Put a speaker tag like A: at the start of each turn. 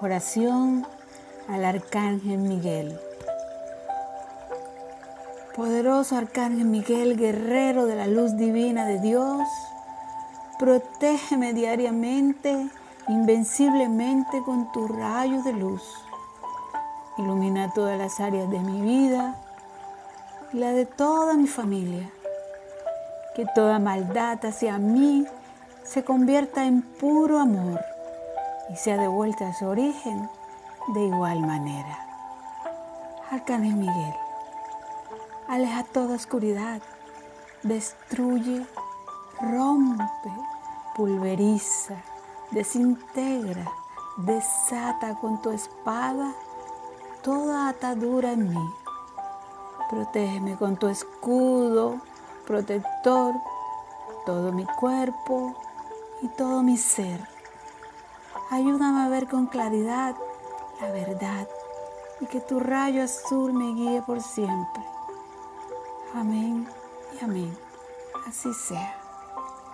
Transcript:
A: Oración al Arcángel Miguel. Poderoso Arcángel Miguel, guerrero de la luz divina de Dios, protégeme diariamente, invenciblemente con tu rayo de luz. Ilumina todas las áreas de mi vida y la de toda mi familia. Que toda maldad hacia mí se convierta en puro amor sea devuelta a su origen de igual manera. Arcángel Miguel, aleja toda oscuridad, destruye, rompe, pulveriza, desintegra, desata con tu espada toda atadura en mí. Protégeme con tu escudo protector, todo mi cuerpo y todo mi ser. Ayúdame a ver con claridad la verdad y que tu rayo azul me guíe por siempre. Amén y amén. Así sea.